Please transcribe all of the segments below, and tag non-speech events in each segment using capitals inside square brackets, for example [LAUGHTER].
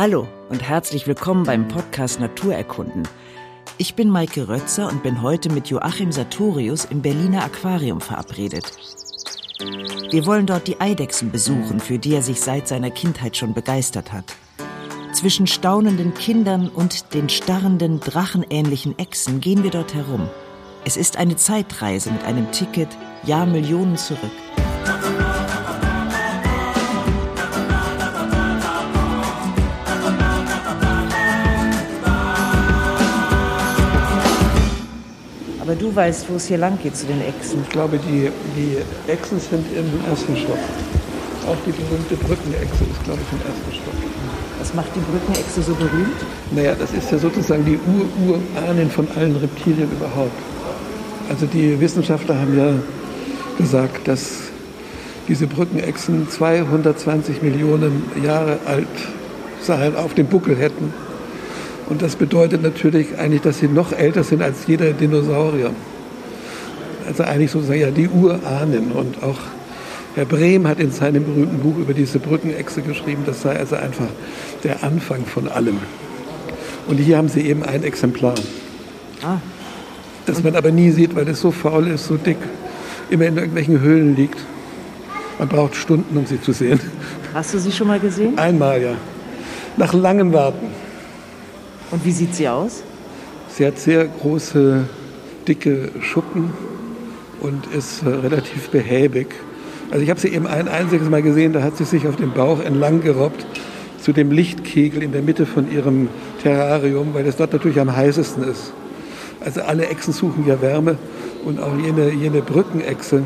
Hallo und herzlich willkommen beim Podcast Naturerkunden. Ich bin Maike Rötzer und bin heute mit Joachim Sartorius im Berliner Aquarium verabredet. Wir wollen dort die Eidechsen besuchen, für die er sich seit seiner Kindheit schon begeistert hat. Zwischen staunenden Kindern und den starrenden, drachenähnlichen Echsen gehen wir dort herum. Es ist eine Zeitreise mit einem Ticket, Jahrmillionen zurück. Aber du weißt, wo es hier lang geht zu den Echsen. Ich glaube, die, die Echsen sind im ersten Stock. Auch die berühmte Brückenechse ist, glaube ich, im ersten Stock. Was macht die Brückenechse so berühmt? Naja, das ist ja sozusagen die Ur-Urahnen von allen Reptilien überhaupt. Also die Wissenschaftler haben ja gesagt, dass diese Brückenechsen 220 Millionen Jahre alt seien, auf dem Buckel hätten. Und das bedeutet natürlich eigentlich, dass sie noch älter sind als jeder Dinosaurier. Also eigentlich sozusagen ja die Urahnen. Und auch Herr Brehm hat in seinem berühmten Buch über diese Brückenechse geschrieben, das sei also einfach der Anfang von allem. Und hier haben sie eben ein Exemplar. Ah. Das man aber nie sieht, weil es so faul ist, so dick, immer in irgendwelchen Höhlen liegt. Man braucht Stunden, um sie zu sehen. Hast du sie schon mal gesehen? Einmal, ja. Nach langem Warten. Und wie sieht sie aus? Sie hat sehr große, dicke Schuppen und ist äh, relativ behäbig. Also ich habe sie eben ein einziges Mal gesehen, da hat sie sich auf dem Bauch entlang gerobbt zu dem Lichtkegel in der Mitte von ihrem Terrarium, weil es dort natürlich am heißesten ist. Also alle Echsen suchen ja Wärme und auch jene, jene Brückenechse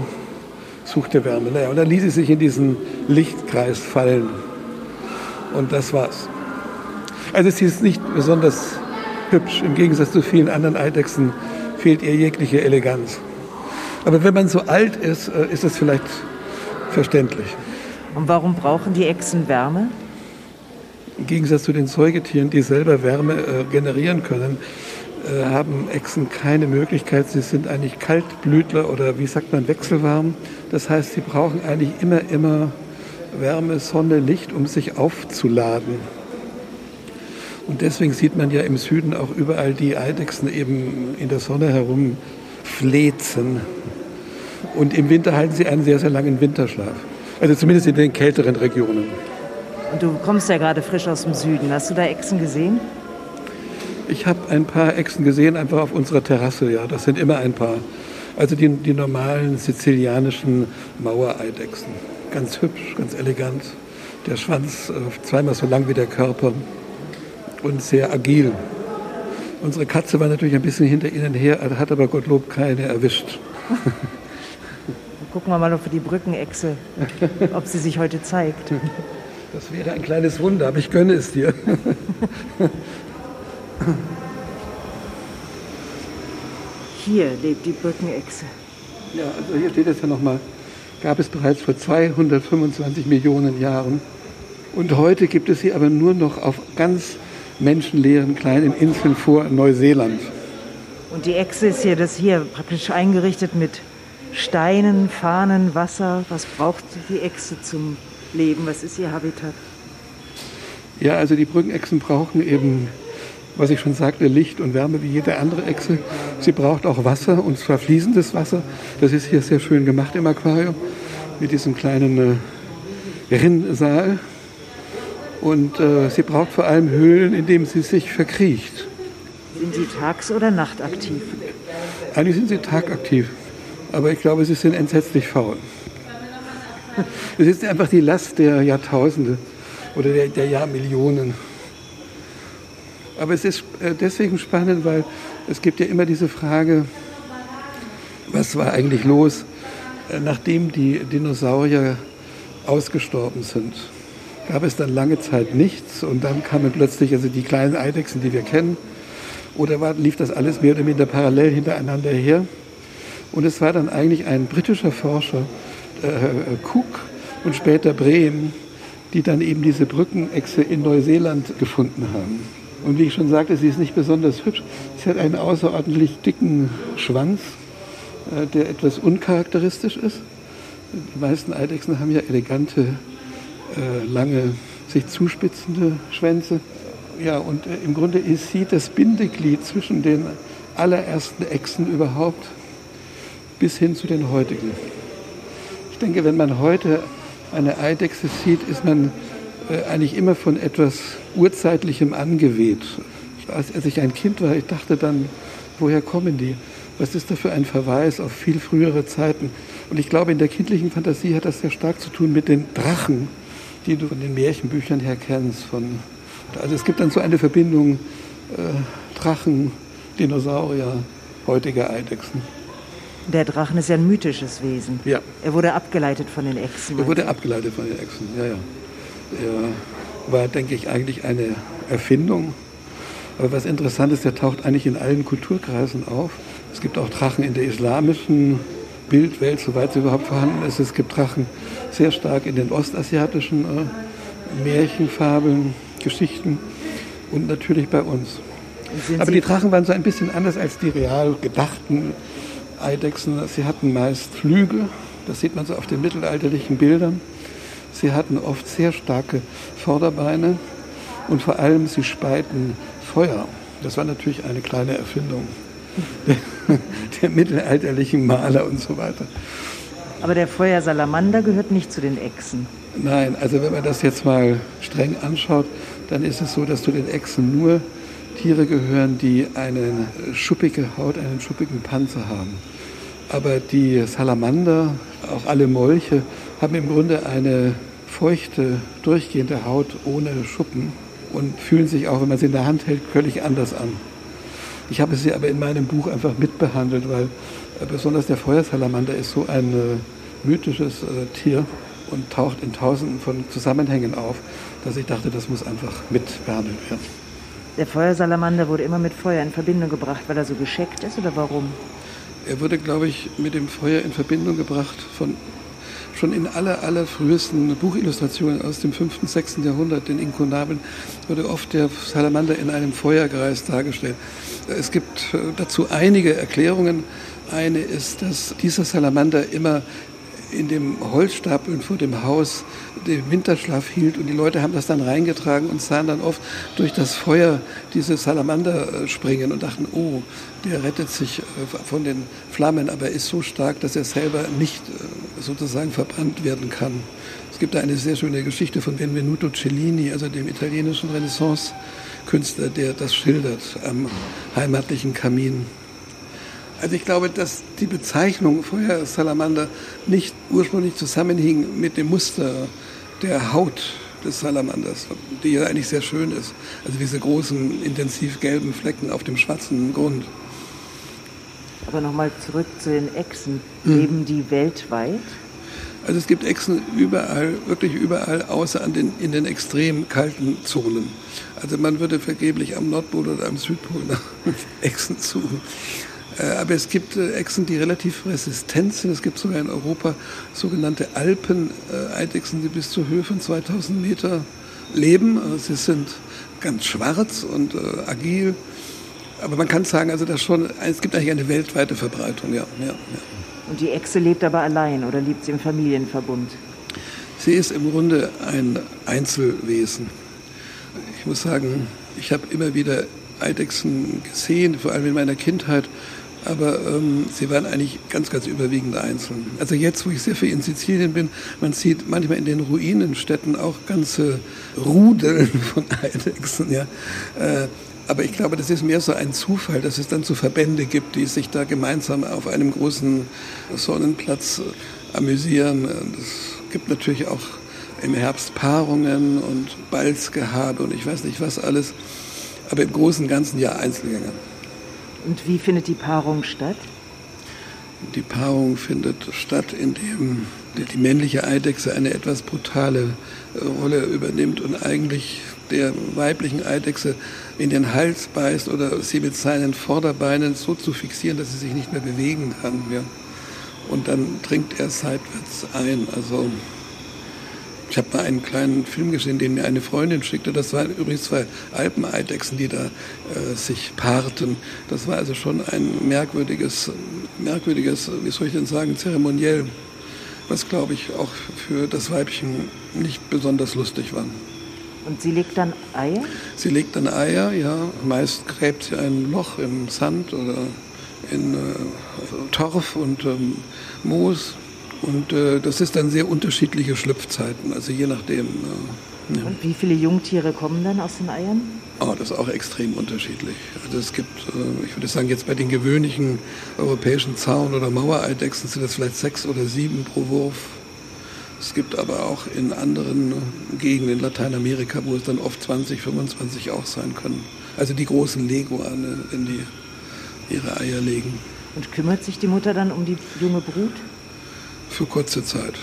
suchte Wärme. Naja, und dann ließ sie sich in diesen Lichtkreis fallen. Und das war's. Also sie ist nicht besonders hübsch. Im Gegensatz zu vielen anderen Eidechsen fehlt ihr jegliche Eleganz. Aber wenn man so alt ist, äh, ist das vielleicht verständlich. Und warum brauchen die Echsen Wärme? Im Gegensatz zu den Säugetieren, die selber Wärme äh, generieren können, äh, haben Echsen keine Möglichkeit. Sie sind eigentlich Kaltblütler oder wie sagt man, wechselwarm. Das heißt, sie brauchen eigentlich immer, immer Wärme, Sonne, Licht, um sich aufzuladen. Und deswegen sieht man ja im Süden auch überall die Eidechsen eben in der Sonne herumflezen. Und im Winter halten sie einen sehr, sehr langen Winterschlaf. Also zumindest in den kälteren Regionen. Und du kommst ja gerade frisch aus dem Süden. Hast du da Echsen gesehen? Ich habe ein paar Echsen gesehen, einfach auf unserer Terrasse, ja. Das sind immer ein paar. Also die, die normalen sizilianischen Mauereidechsen. Ganz hübsch, ganz elegant. Der Schwanz äh, zweimal so lang wie der Körper und sehr agil. Unsere Katze war natürlich ein bisschen hinter ihnen her, hat aber Gottlob keine erwischt. [LAUGHS] Gucken wir mal auf die Brückenechse, ob sie sich heute zeigt. Das wäre ein kleines Wunder, aber ich gönne es dir. Hier lebt die Brückenechse. Ja, also hier steht es ja nochmal, gab es bereits vor 225 Millionen Jahren. Und heute gibt es sie aber nur noch auf ganz menschenleeren kleinen Inseln vor Neuseeland. Und die Echse ist hier, das hier praktisch eingerichtet mit Steinen, Fahnen, Wasser. Was braucht die Echse zum Leben? Was ist ihr Habitat? Ja, also die Brückenechsen brauchen eben, was ich schon sagte, Licht und Wärme wie jede andere Echse. Sie braucht auch Wasser und zwar fließendes Wasser. Das ist hier sehr schön gemacht im Aquarium mit diesem kleinen äh, Rinnsaal. Und äh, sie braucht vor allem Höhlen, in denen sie sich verkriecht. Sind sie tags- oder nachtaktiv? Eigentlich sind sie tagaktiv. Aber ich glaube, sie sind entsetzlich faul. [LAUGHS] Es ist einfach die Last der Jahrtausende oder der, der Jahrmillionen. Aber es ist äh, deswegen spannend, weil es gibt ja immer diese Frage, was war eigentlich los, äh, nachdem die Dinosaurier ausgestorben sind gab es dann lange Zeit nichts und dann kamen plötzlich also die kleinen Eidechsen, die wir kennen. Oder war, lief das alles mehr oder minder parallel hintereinander her? Und es war dann eigentlich ein britischer Forscher, äh, Cook und später Brehm, die dann eben diese Brückenechse in Neuseeland gefunden haben. Und wie ich schon sagte, sie ist nicht besonders hübsch. Sie hat einen außerordentlich dicken Schwanz, äh, der etwas uncharakteristisch ist. Die meisten Eidechsen haben ja elegante äh, lange sich zuspitzende Schwänze. Ja, und äh, im Grunde ist sie das Bindeglied zwischen den allerersten Echsen überhaupt bis hin zu den heutigen. Ich denke, wenn man heute eine Eidechse sieht, ist man äh, eigentlich immer von etwas Urzeitlichem angeweht. Als, als ich ein Kind war, ich dachte dann, woher kommen die? Was ist da für ein Verweis auf viel frühere Zeiten? Und ich glaube, in der kindlichen Fantasie hat das sehr stark zu tun mit den Drachen, die du von den Märchenbüchern her kennst. Von, also es gibt dann so eine Verbindung äh, Drachen, Dinosaurier, heutige Eidechsen. Der Drachen ist ja ein mythisches Wesen. Ja. Er wurde abgeleitet von den Echsen. Er wurde abgeleitet von den Echsen, ja, ja. Er war, denke ich, eigentlich eine Erfindung. Aber was interessant ist, der taucht eigentlich in allen Kulturkreisen auf. Es gibt auch Drachen in der islamischen Bildwelt, soweit sie überhaupt vorhanden ist. Es gibt Drachen sehr stark in den ostasiatischen äh, Märchenfabeln, Geschichten und natürlich bei uns. Aber die Drachen waren so ein bisschen anders als die real gedachten Eidechsen. Sie hatten meist Flügel, das sieht man so auf den mittelalterlichen Bildern. Sie hatten oft sehr starke Vorderbeine und vor allem sie speiten Feuer. Das war natürlich eine kleine Erfindung [LAUGHS] der, der mittelalterlichen Maler und so weiter. Aber der Feuersalamander gehört nicht zu den Echsen. Nein, also wenn man das jetzt mal streng anschaut, dann ist es so, dass zu den Echsen nur Tiere gehören, die eine schuppige Haut, einen schuppigen Panzer haben. Aber die Salamander, auch alle Molche, haben im Grunde eine feuchte, durchgehende Haut ohne Schuppen und fühlen sich auch, wenn man sie in der Hand hält, völlig anders an. Ich habe sie aber in meinem Buch einfach mitbehandelt, weil äh, besonders der Feuersalamander ist so ein äh, mythisches äh, Tier und taucht in tausenden von Zusammenhängen auf, dass ich dachte, das muss einfach mitbehandelt werden. Der Feuersalamander wurde immer mit Feuer in Verbindung gebracht, weil er so gescheckt ist oder warum? Er wurde, glaube ich, mit dem Feuer in Verbindung gebracht von schon in aller, aller frühesten Buchillustrationen aus dem 5., 6. Jahrhundert, den Inkunabeln, wurde oft der Salamander in einem Feuerkreis dargestellt. Es gibt dazu einige Erklärungen. Eine ist, dass dieser Salamander immer in dem Holzstapeln vor dem Haus den Winterschlaf hielt und die Leute haben das dann reingetragen und sahen dann oft durch das Feuer diese Salamander äh, springen und dachten, oh, der rettet sich äh, von den Flammen, aber er ist so stark, dass er selber nicht äh, sozusagen verbrannt werden kann. Es gibt da eine sehr schöne Geschichte von Benvenuto Cellini, also dem italienischen Renaissance-Künstler, der das schildert am heimatlichen Kamin. Also ich glaube, dass die Bezeichnung Feuersalamander nicht ursprünglich zusammenhing mit dem Muster der Haut des Salamanders, die ja eigentlich sehr schön ist. Also diese großen, intensiv gelben Flecken auf dem schwarzen Grund. Aber nochmal zurück zu den Echsen. Hm. Leben die weltweit? Also es gibt Echsen überall, wirklich überall, außer an den, in den extrem kalten Zonen. Also man würde vergeblich am Nordpol oder am Südpol nach [LAUGHS] Echsen suchen. Äh, aber es gibt äh, Echsen, die relativ resistent sind. Es gibt sogar in Europa sogenannte Alpen-Eidechsen, die bis zur Höhe von 2000 Meter leben. Also sie sind ganz schwarz und äh, agil. Aber man kann sagen, also das schon, es gibt eigentlich eine weltweite Verbreitung, ja, ja, ja. Und die Echse lebt aber allein oder lebt sie im Familienverbund? Sie ist im Grunde ein Einzelwesen. Ich muss sagen, ich habe immer wieder Eidechsen gesehen, vor allem in meiner Kindheit aber ähm, sie waren eigentlich ganz, ganz überwiegend einzeln. Also jetzt, wo ich sehr viel in Sizilien bin, man sieht manchmal in den Ruinenstädten auch ganze Rudeln [LAUGHS] von Eidechsen. Ja. Äh, aber ich glaube, das ist mehr so ein Zufall, dass es dann so Verbände gibt, die sich da gemeinsam auf einem großen Sonnenplatz äh, amüsieren. Es gibt natürlich auch im Herbst Paarungen und Balzgehabe und ich weiß nicht was alles. Aber im Großen und Ganzen ja Einzelgänger. Und wie findet die Paarung statt? Die Paarung findet statt, indem die männliche Eidechse eine etwas brutale äh, Rolle übernimmt und eigentlich der weiblichen Eidechse in den Hals beißt oder sie mit seinen Vorderbeinen so zu fixieren, dass sie sich nicht mehr bewegen kann. Ja. Und dann dringt er seitwärts ein. Also ich habe mal einen kleinen Film gesehen, den mir eine Freundin schickte. Das waren übrigens zwei Alpeneidechsen, die da äh, sich paarten. Das war also schon ein merkwürdiges, merkwürdiges, wie soll ich denn sagen, zeremoniell, was glaube ich auch für das Weibchen nicht besonders lustig war. Und sie legt dann Eier? Sie legt dann Eier, ja. Meist gräbt sie ein Loch im Sand oder in äh, Torf und ähm, Moos. Und äh, das ist dann sehr unterschiedliche Schlüpfzeiten, also je nachdem. Äh, ja. Und wie viele Jungtiere kommen dann aus den Eiern? Oh, das ist auch extrem unterschiedlich. Also es gibt, äh, ich würde sagen, jetzt bei den gewöhnlichen europäischen Zaun- oder Mauereidechsen sind das vielleicht sechs oder sieben pro Wurf. Es gibt aber auch in anderen Gegenden in Lateinamerika, wo es dann oft 20, 25 auch sein können. Also die großen Leguane, wenn die ihre Eier legen. Und kümmert sich die Mutter dann um die junge Brut? Für kurze Zeit.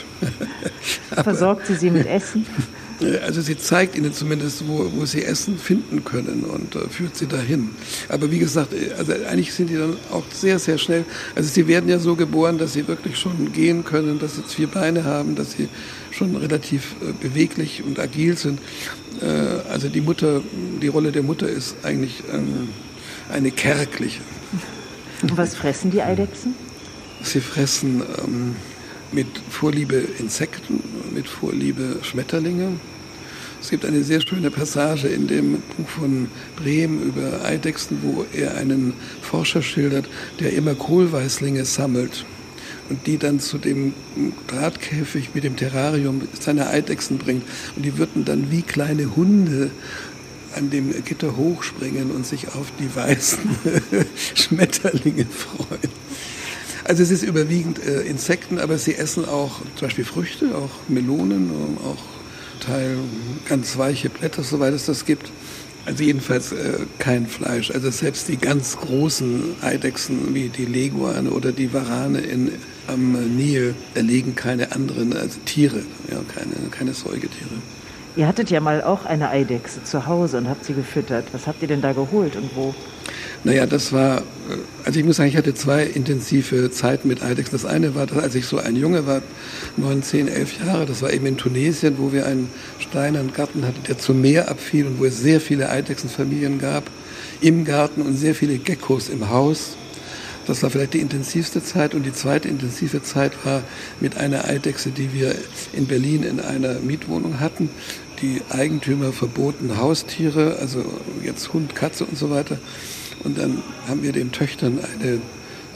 [LAUGHS] Versorgt sie sie mit Essen? Also sie zeigt ihnen zumindest, wo, wo sie Essen finden können und äh, führt sie dahin. Aber wie gesagt, äh, also eigentlich sind die dann auch sehr, sehr schnell. Also sie werden ja so geboren, dass sie wirklich schon gehen können, dass sie vier Beine haben, dass sie schon relativ äh, beweglich und agil sind. Äh, also die Mutter, die Rolle der Mutter ist eigentlich ähm, eine kärgliche. Und was fressen die Eidechsen? Sie fressen ähm, mit Vorliebe Insekten, mit Vorliebe Schmetterlinge. Es gibt eine sehr schöne Passage in dem Buch von Brehm über Eidechsen, wo er einen Forscher schildert, der immer Kohlweißlinge sammelt und die dann zu dem Drahtkäfig mit dem Terrarium seiner Eidechsen bringt. Und die würden dann wie kleine Hunde an dem Gitter hochspringen und sich auf die weißen [LAUGHS] Schmetterlinge freuen. Also es ist überwiegend äh, Insekten, aber sie essen auch zum Beispiel Früchte, auch Melonen, auch Teil ganz weiche Blätter, soweit es das gibt. Also jedenfalls äh, kein Fleisch. Also selbst die ganz großen Eidechsen wie die Leguane oder die Varane in, am Nil erlegen keine anderen also Tiere, ja, keine, keine Säugetiere. Ihr hattet ja mal auch eine Eidechse zu Hause und habt sie gefüttert. Was habt ihr denn da geholt und wo? Naja, das war, äh, also ich muss sagen, ich hatte zwei intensive Zeiten mit Eidechsen. Das eine war, als ich so ein Junge war, neun, zehn, elf Jahre, das war eben in Tunesien, wo wir einen steinernen Garten hatten, der zum Meer abfiel und wo es sehr viele Eidechsenfamilien gab im Garten und sehr viele Geckos im Haus. Das war vielleicht die intensivste Zeit. Und die zweite intensive Zeit war mit einer Eidechse, die wir in Berlin in einer Mietwohnung hatten. Die Eigentümer verboten Haustiere, also jetzt Hund, Katze und so weiter. Und dann haben wir den Töchtern eine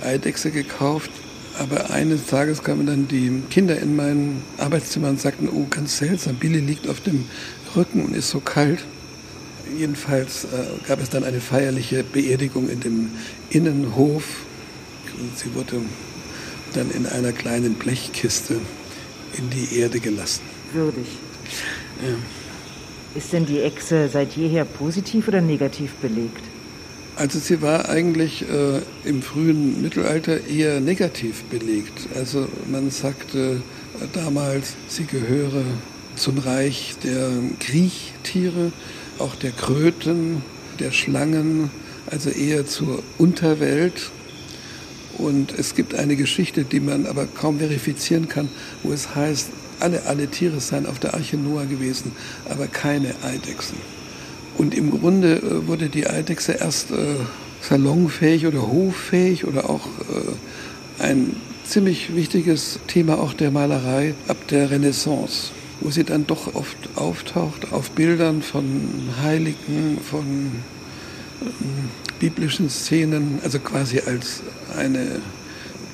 Eidechse gekauft. Aber eines Tages kamen dann die Kinder in mein Arbeitszimmer und sagten, oh, ganz seltsam, Billy liegt auf dem Rücken und ist so kalt. Jedenfalls äh, gab es dann eine feierliche Beerdigung in dem Innenhof. Und sie wurde dann in einer kleinen Blechkiste in die Erde gelassen. Würdig. Ja. Ist denn die Echse seit jeher positiv oder negativ belegt? Also sie war eigentlich äh, im frühen Mittelalter eher negativ belegt. Also man sagte damals, sie gehöre zum Reich der Kriechtiere, auch der Kröten, der Schlangen, also eher zur Unterwelt. Und es gibt eine Geschichte, die man aber kaum verifizieren kann, wo es heißt, alle, alle Tiere seien auf der Arche Noah gewesen, aber keine Eidechsen. Und im Grunde äh, wurde die Eidechse erst äh, salonfähig oder hoffähig oder auch äh, ein ziemlich wichtiges Thema auch der Malerei ab der Renaissance, wo sie dann doch oft auftaucht auf Bildern von Heiligen, von ähm, biblischen Szenen, also quasi als eine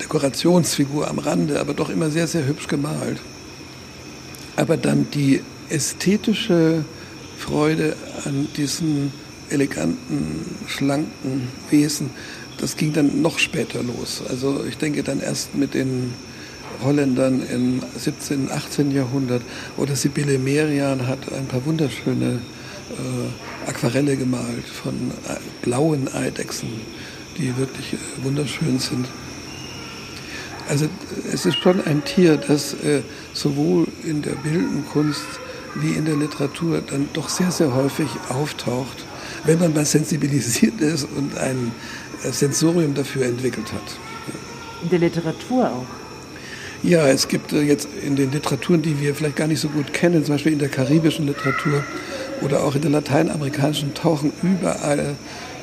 Dekorationsfigur am Rande, aber doch immer sehr, sehr hübsch gemalt. Aber dann die ästhetische Freude an diesem eleganten, schlanken Wesen, das ging dann noch später los. Also ich denke dann erst mit den Holländern im 17., 18. Jahrhundert oder Sibylle Merian hat ein paar wunderschöne äh, Aquarelle gemalt von äh, blauen Eidechsen, die wirklich äh, wunderschön sind. Also es ist schon ein Tier, das äh, sowohl in der bildenden Kunst wie in der Literatur dann doch sehr, sehr häufig auftaucht, wenn man mal sensibilisiert ist und ein äh, Sensorium dafür entwickelt hat. In der Literatur auch? Ja, es gibt äh, jetzt in den Literaturen, die wir vielleicht gar nicht so gut kennen, zum Beispiel in der karibischen Literatur oder auch in der lateinamerikanischen, tauchen überall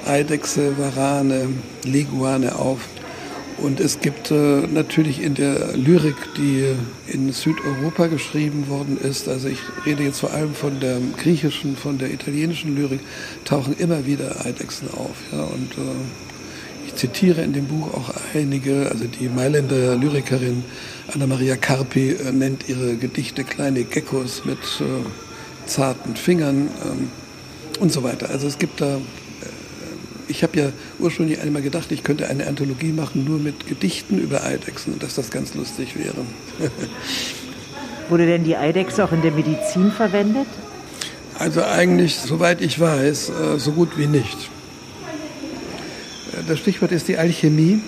Eidechse, Warane, Leguane auf. Und es gibt äh, natürlich in der Lyrik, die in Südeuropa geschrieben worden ist, also ich rede jetzt vor allem von der griechischen, von der italienischen Lyrik, tauchen immer wieder Eidechsen auf. Ja? Und äh, ich zitiere in dem Buch auch einige, also die Mailänder Lyrikerin Anna Maria Carpi äh, nennt ihre Gedichte kleine Geckos mit äh, zarten Fingern ähm, und so weiter. Also es gibt da ich habe ja ursprünglich einmal gedacht, ich könnte eine Anthologie machen nur mit Gedichten über Eidechsen und dass das ganz lustig wäre. [LAUGHS] Wurde denn die Eidechse auch in der Medizin verwendet? Also eigentlich, soweit ich weiß, äh, so gut wie nicht. Äh, das Stichwort ist die Alchemie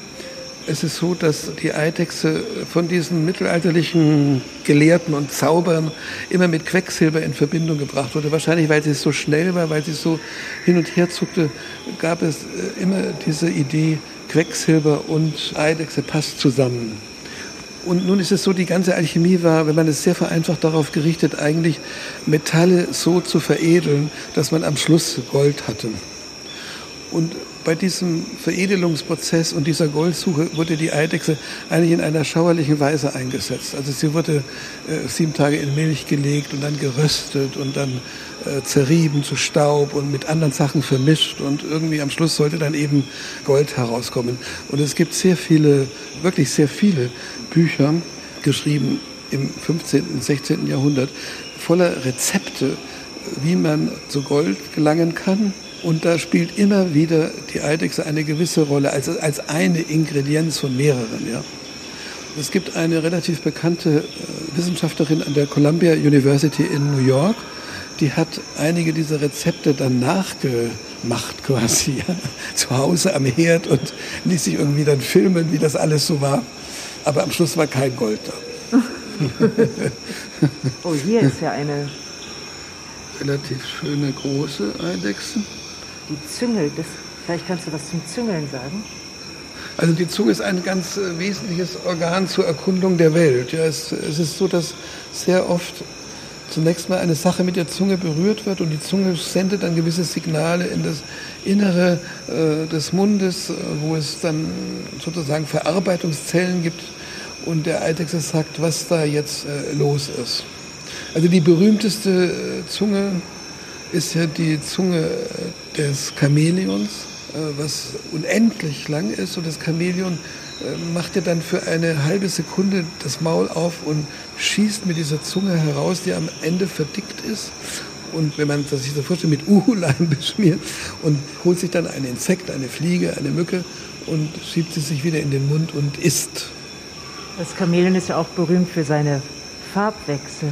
es ist so, dass die Eidechse von diesen mittelalterlichen Gelehrten und Zaubern immer mit Quecksilber in Verbindung gebracht wurde. Wahrscheinlich, weil sie so schnell war, weil sie so hin und her zuckte, gab es äh, immer diese Idee, Quecksilber und Eidechse passt zusammen. Und nun ist es so, die ganze Alchemie war, wenn man es sehr vereinfacht darauf gerichtet, eigentlich Metalle so zu veredeln, dass man am Schluss Gold hatte. Und bei diesem Veredelungsprozess und dieser Goldsuche wurde die Eidechse eigentlich in einer schauerlichen Weise eingesetzt. Also sie wurde äh, sieben Tage in Milch gelegt und dann geröstet und dann äh, zerrieben zu Staub und mit anderen Sachen vermischt und irgendwie am Schluss sollte dann eben Gold herauskommen. Und es gibt sehr viele, wirklich sehr viele Bücher geschrieben im 15. und 16. Jahrhundert voller Rezepte, wie man zu Gold gelangen kann und da spielt immer wieder die Eidechse eine gewisse Rolle, als, als eine Ingredienz von mehreren. Ja. Es gibt eine relativ bekannte äh, Wissenschaftlerin an der Columbia University in New York, die hat einige dieser Rezepte dann nachgemacht quasi, [LAUGHS] ja, zu Hause am Herd und ließ sich irgendwie dann filmen, wie das alles so war. Aber am Schluss war kein Gold da. [LAUGHS] oh, hier ist ja eine relativ schöne große Eidechse die Züngel, das, vielleicht kannst du was zum Züngeln sagen. Also die Zunge ist ein ganz äh, wesentliches Organ zur Erkundung der Welt. Ja, es, es, ist so, dass sehr oft zunächst mal eine Sache mit der Zunge berührt wird und die Zunge sendet dann gewisse Signale in das Innere äh, des Mundes, äh, wo es dann sozusagen Verarbeitungszellen gibt und der Eidechse sagt, was da jetzt äh, los ist. Also die berühmteste äh, Zunge ist ja die Zunge des Chamäleons, äh, was unendlich lang ist. Und das Chamäleon äh, macht ja dann für eine halbe Sekunde das Maul auf und schießt mit dieser Zunge heraus, die am Ende verdickt ist. Und wenn man das sich so vorstellt, mit Uhuleim [LAUGHS] beschmiert und holt sich dann ein Insekt, eine Fliege, eine Mücke und schiebt sie sich wieder in den Mund und isst. Das Chamäleon ist ja auch berühmt für seine Farbwechsel.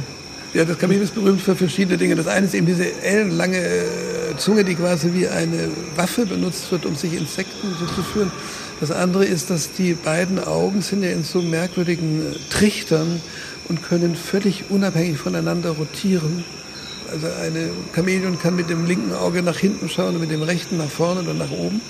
Ja, das Kamel ist berühmt für verschiedene Dinge. Das eine ist eben diese ellenlange äh, Zunge, die quasi wie eine Waffe benutzt wird, um sich Insekten zuzuführen. Das andere ist, dass die beiden Augen sind ja in so merkwürdigen äh, Trichtern und können völlig unabhängig voneinander rotieren. Also eine Chamäleon kann mit dem linken Auge nach hinten schauen und mit dem rechten nach vorne oder nach oben.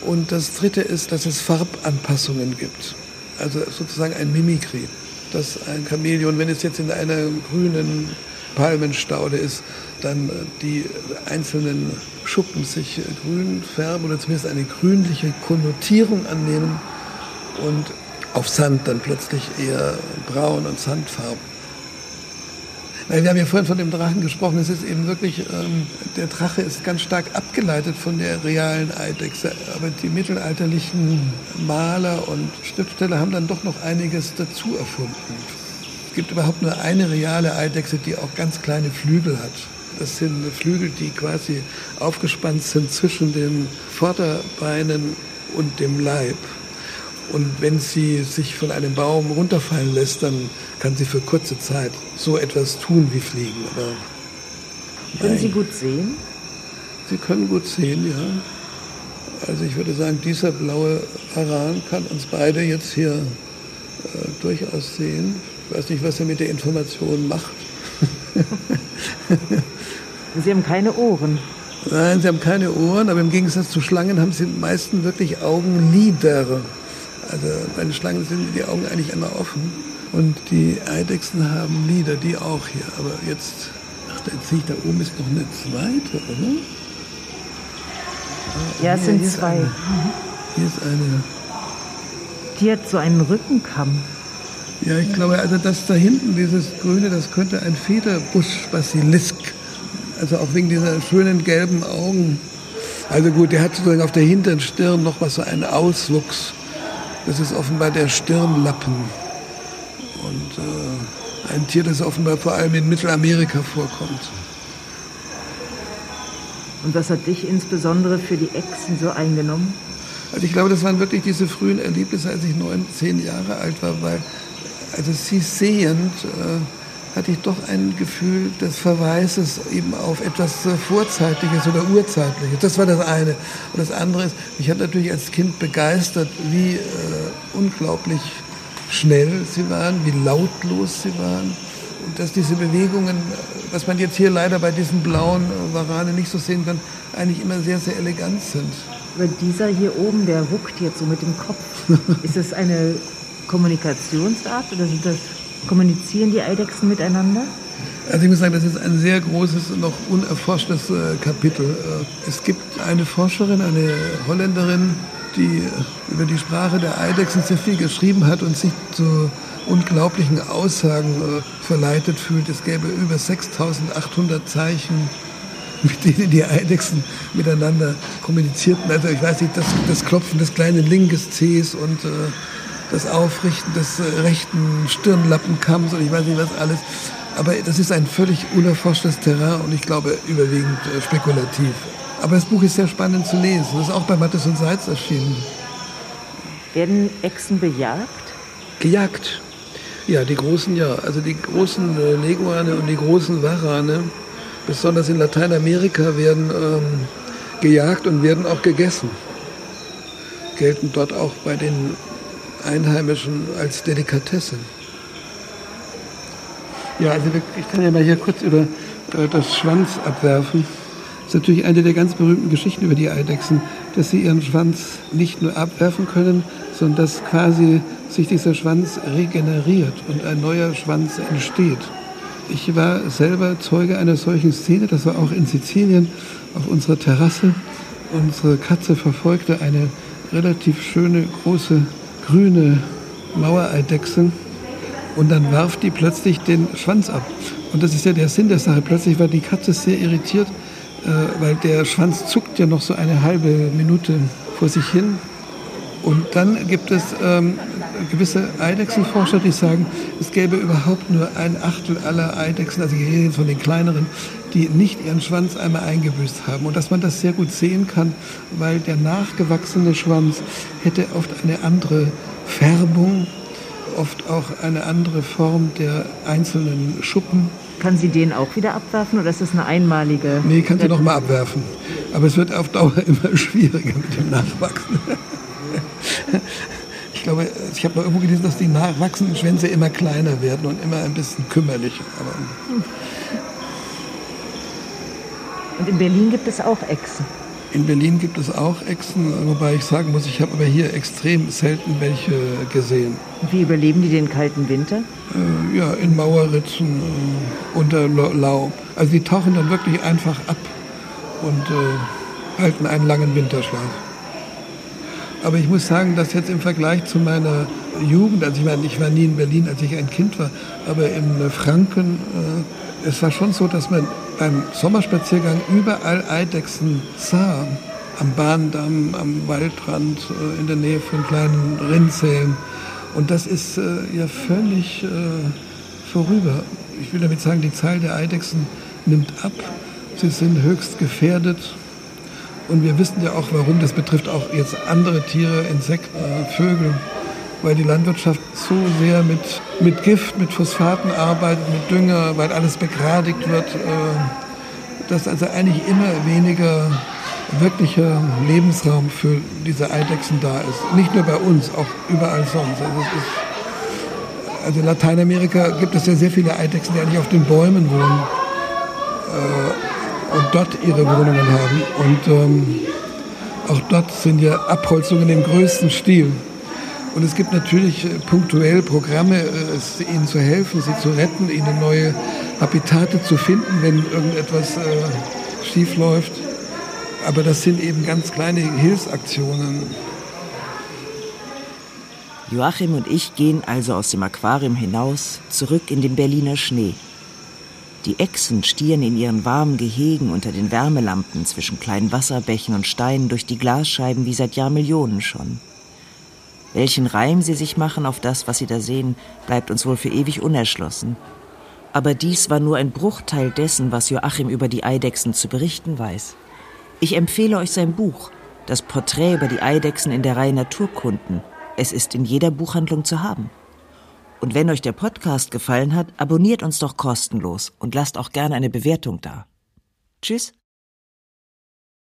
Und das dritte ist, dass es Farbanpassungen gibt. Also sozusagen ein Mimikry dass ein Chamäleon, wenn es jetzt in einer grünen Palmenstaude ist, dann die einzelnen Schuppen sich grün färben oder zumindest eine grünliche Konnotierung annehmen und auf Sand dann plötzlich eher braun und sandfarben. Wir haben ja vorhin von dem Drachen gesprochen. Es ist eben wirklich, ähm, der Drache ist ganz stark abgeleitet von der realen Eidechse. Aber die mittelalterlichen Maler und Schriftsteller haben dann doch noch einiges dazu erfunden. Es gibt überhaupt nur eine reale Eidechse, die auch ganz kleine Flügel hat. Das sind Flügel, die quasi aufgespannt sind zwischen den Vorderbeinen und dem Leib. Und wenn sie sich von einem Baum runterfallen lässt, dann kann sie für kurze Zeit so etwas tun wie fliegen. Aber können Sie gut sehen? Sie können gut sehen, ja. Also ich würde sagen, dieser blaue Aran kann uns beide jetzt hier äh, durchaus sehen. Ich weiß nicht, was er mit der Information macht. [LAUGHS] Sie haben keine Ohren. Nein, sie haben keine Ohren, aber im Gegensatz zu Schlangen haben sie meisten wirklich Augenlider. Also bei den Schlangen sind die Augen eigentlich immer offen. Und die Eidechsen haben Lieder, die auch hier. Aber jetzt, ach, da sehe ich, da oben ist noch eine zweite, oder? Ah, ja, es sind zwei. Eine, hier ist eine. reflektiert so einen Rückenkamm. Ja, ich glaube, also das da hinten, dieses Grüne, das könnte ein Federbusch-Basilisk, also auch wegen dieser schönen gelben Augen. Also gut, der hat sozusagen auf der hinteren Stirn noch was so einen Auswuchs. Das ist offenbar der Stirnlappen. Und äh, ein Tier, das offenbar vor allem in Mittelamerika vorkommt. Und was hat dich insbesondere für die Echsen so eingenommen? Also ich glaube, das waren wirklich diese frühen Erlebnisse, als ich neun, zehn Jahre alt war, weil also sie sehend äh, hatte ich doch ein Gefühl des Verweises eben auf etwas Vorzeitliches oder Urzeitliches. Das war das eine. Und das andere ist, mich hat natürlich als Kind begeistert, wie äh, unglaublich schnell sie waren, wie lautlos sie waren. Und dass diese Bewegungen, was man jetzt hier leider bei diesen blauen Waranen nicht so sehen kann, eigentlich immer sehr, sehr elegant sind. Aber dieser hier oben, der ruckt jetzt so mit dem Kopf. [LAUGHS] Ist das eine Kommunikationsart oder sind das, kommunizieren die Eidechsen miteinander? Also ich muss sagen, das ist ein sehr großes, noch unerforschtes äh, Kapitel. Äh, es gibt eine Forscherin, eine Holländerin, die über die Sprache der Eidechsen sehr viel geschrieben hat und sich zu unglaublichen Aussagen äh, verleitet fühlt. Es gäbe über 6800 Zeichen, [LAUGHS] mit denen die Eidechsen miteinander kommunizierten. Also ich weiß nicht, das, das Klopfen des kleinen Linkes Cs und äh, das Aufrichten des äh, rechten Stirnlappenkamms und ich weiß nicht was alles. Aber das ist ein völlig unerforschtes Terrain und ich glaube überwiegend äh, spekulativ. Aber das Buch ist sehr spannend zu lesen. Das ist auch bei Mattes und Seitz erschienen. Werden Echsen bejagt? Gejagt. Ja, die großen ja. Also die großen äh, Leguane und die großen Warane, besonders in Lateinamerika, werden ähm, gejagt und werden auch gegessen. Gelten dort auch bei den Einheimischen als Delikatesse. Ja, also ich kann ja mal hier kurz über äh, das Schwanz abwerfen. Das ist natürlich eine der ganz berühmten Geschichten über die Eidechsen, dass sie ihren Schwanz nicht nur abwerfen können, sondern dass quasi sich dieser Schwanz regeneriert und ein neuer Schwanz entsteht. Ich war selber Zeuge einer solchen Szene, das war auch in Sizilien auf unserer Terrasse. Unsere Katze verfolgte eine relativ schöne große grüne Mauereidechse und dann warf die plötzlich den Schwanz ab. Und das ist ja der Sinn der Sache. Plötzlich war die Katze sehr irritiert, äh, weil der Schwanz zuckt ja noch so eine halbe Minute vor sich hin. Und dann gibt es ähm, gewisse Eidechsenforscher, die sagen, es gäbe überhaupt nur ein Achtel aller Eidechsen, also von den kleineren, die nicht ihren Schwanz einmal eingebüßt haben. Und dass man das sehr gut sehen kann, weil der nachgewachsene Schwanz hätte oft eine andere Färbung, oft auch eine andere Form der einzelnen Schuppen. Kann sie den auch wieder abwerfen oder ist das eine einmalige? Nee, kann sie nochmal abwerfen. Aber es wird auf Dauer [LAUGHS] immer schwieriger mit dem Nachwachsen. Ich glaube, ich habe mal irgendwo gelesen, dass die nachwachsenden Schwänze immer kleiner werden und immer ein bisschen kümmerlicher. Und in Berlin gibt es auch Echsen. In Berlin gibt es auch Echsen, wobei ich sagen muss, ich habe aber hier extrem selten welche gesehen. Wie überleben die den kalten Winter? Äh, ja, in Mauerritzen, äh, unter Laub. Also die tauchen dann wirklich einfach ab und äh, halten einen langen Winterschlaf. Aber ich muss sagen, dass jetzt im Vergleich zu meiner Jugend, also ich meine, ich war nie in Berlin, als ich ein Kind war, aber in Franken, äh, es war schon so, dass man beim Sommerspaziergang überall Eidechsen sah. Am Bahndamm, am Waldrand, äh, in der Nähe von kleinen Rinnsalen. Und das ist äh, ja völlig äh, vorüber. Ich will damit sagen, die Zahl der Eidechsen nimmt ab. Sie sind höchst gefährdet. Und wir wissen ja auch, warum. Das betrifft auch jetzt andere Tiere, Insekten, Vögel, weil die Landwirtschaft so sehr mit, mit Gift, mit Phosphaten arbeitet, mit Dünger, weil alles begradigt wird, äh, dass also eigentlich immer weniger wirklicher Lebensraum für diese Eidechsen da ist. Nicht nur bei uns, auch überall sonst. Also, ist, also in Lateinamerika gibt es ja sehr viele Eidechsen, die eigentlich auf den Bäumen wohnen. Äh, und dort ihre Wohnungen haben. Und ähm, auch dort sind ja Abholzungen im größten Stil. Und es gibt natürlich äh, punktuell Programme, äh, ihnen zu helfen, sie zu retten, ihnen neue Habitate zu finden, wenn irgendetwas äh, schief läuft. Aber das sind eben ganz kleine Hilfsaktionen. Joachim und ich gehen also aus dem Aquarium hinaus, zurück in den Berliner Schnee. Die Echsen stieren in ihren warmen Gehegen unter den Wärmelampen zwischen kleinen Wasserbächen und Steinen durch die Glasscheiben wie seit Jahrmillionen schon. Welchen Reim sie sich machen auf das, was sie da sehen, bleibt uns wohl für ewig unerschlossen. Aber dies war nur ein Bruchteil dessen, was Joachim über die Eidechsen zu berichten weiß. Ich empfehle euch sein Buch, das Porträt über die Eidechsen in der Reihe Naturkunden. Es ist in jeder Buchhandlung zu haben. Und wenn euch der Podcast gefallen hat, abonniert uns doch kostenlos und lasst auch gerne eine Bewertung da. Tschüss.